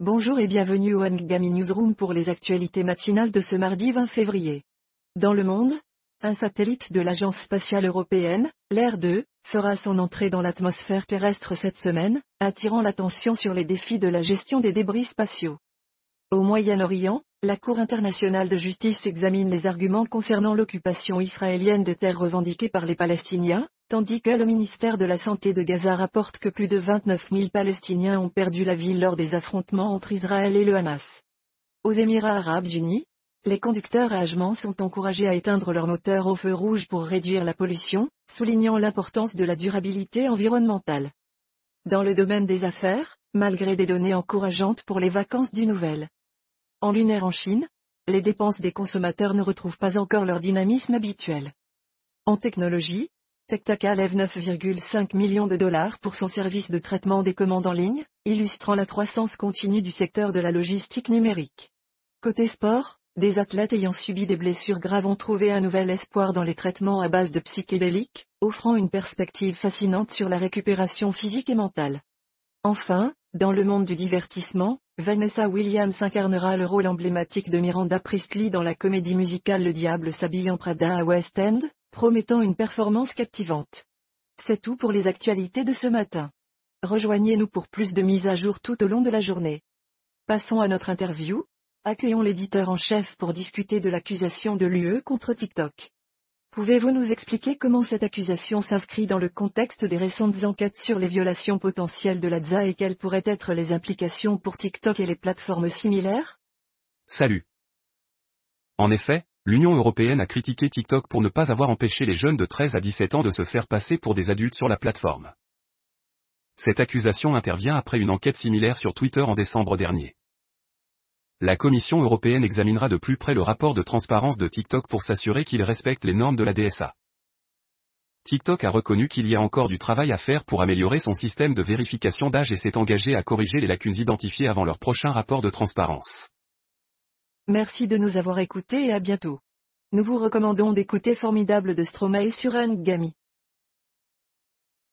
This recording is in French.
Bonjour et bienvenue au Ngami Newsroom pour les actualités matinales de ce mardi 20 février. Dans le monde, un satellite de l'Agence spatiale européenne, l'Air 2, fera son entrée dans l'atmosphère terrestre cette semaine, attirant l'attention sur les défis de la gestion des débris spatiaux. Au Moyen-Orient, la Cour internationale de justice examine les arguments concernant l'occupation israélienne de terres revendiquées par les Palestiniens, tandis que le ministère de la Santé de Gaza rapporte que plus de 29 000 Palestiniens ont perdu la vie lors des affrontements entre Israël et le Hamas. Aux Émirats arabes unis, les conducteurs à sont encouragés à éteindre leurs moteurs au feu rouge pour réduire la pollution, soulignant l'importance de la durabilité environnementale. Dans le domaine des affaires, malgré des données encourageantes pour les vacances du Nouvel en lunaire en Chine, les dépenses des consommateurs ne retrouvent pas encore leur dynamisme habituel. En technologie, TechTaka lève 9,5 millions de dollars pour son service de traitement des commandes en ligne, illustrant la croissance continue du secteur de la logistique numérique. Côté sport, des athlètes ayant subi des blessures graves ont trouvé un nouvel espoir dans les traitements à base de psychédéliques, offrant une perspective fascinante sur la récupération physique et mentale. Enfin, dans le monde du divertissement, Vanessa Williams incarnera le rôle emblématique de Miranda Priestley dans la comédie musicale Le Diable s'habille en Prada à West End, promettant une performance captivante. C'est tout pour les actualités de ce matin. Rejoignez-nous pour plus de mises à jour tout au long de la journée. Passons à notre interview. Accueillons l'éditeur en chef pour discuter de l'accusation de l'UE contre TikTok. Pouvez-vous nous expliquer comment cette accusation s'inscrit dans le contexte des récentes enquêtes sur les violations potentielles de l'ADZA et quelles pourraient être les implications pour TikTok et les plateformes similaires? Salut. En effet, l'Union européenne a critiqué TikTok pour ne pas avoir empêché les jeunes de 13 à 17 ans de se faire passer pour des adultes sur la plateforme. Cette accusation intervient après une enquête similaire sur Twitter en décembre dernier. La Commission européenne examinera de plus près le rapport de transparence de TikTok pour s'assurer qu'il respecte les normes de la DSA. TikTok a reconnu qu'il y a encore du travail à faire pour améliorer son système de vérification d'âge et s'est engagé à corriger les lacunes identifiées avant leur prochain rapport de transparence. Merci de nous avoir écoutés et à bientôt. Nous vous recommandons d'écouter Formidable de Stromae sur Ngami.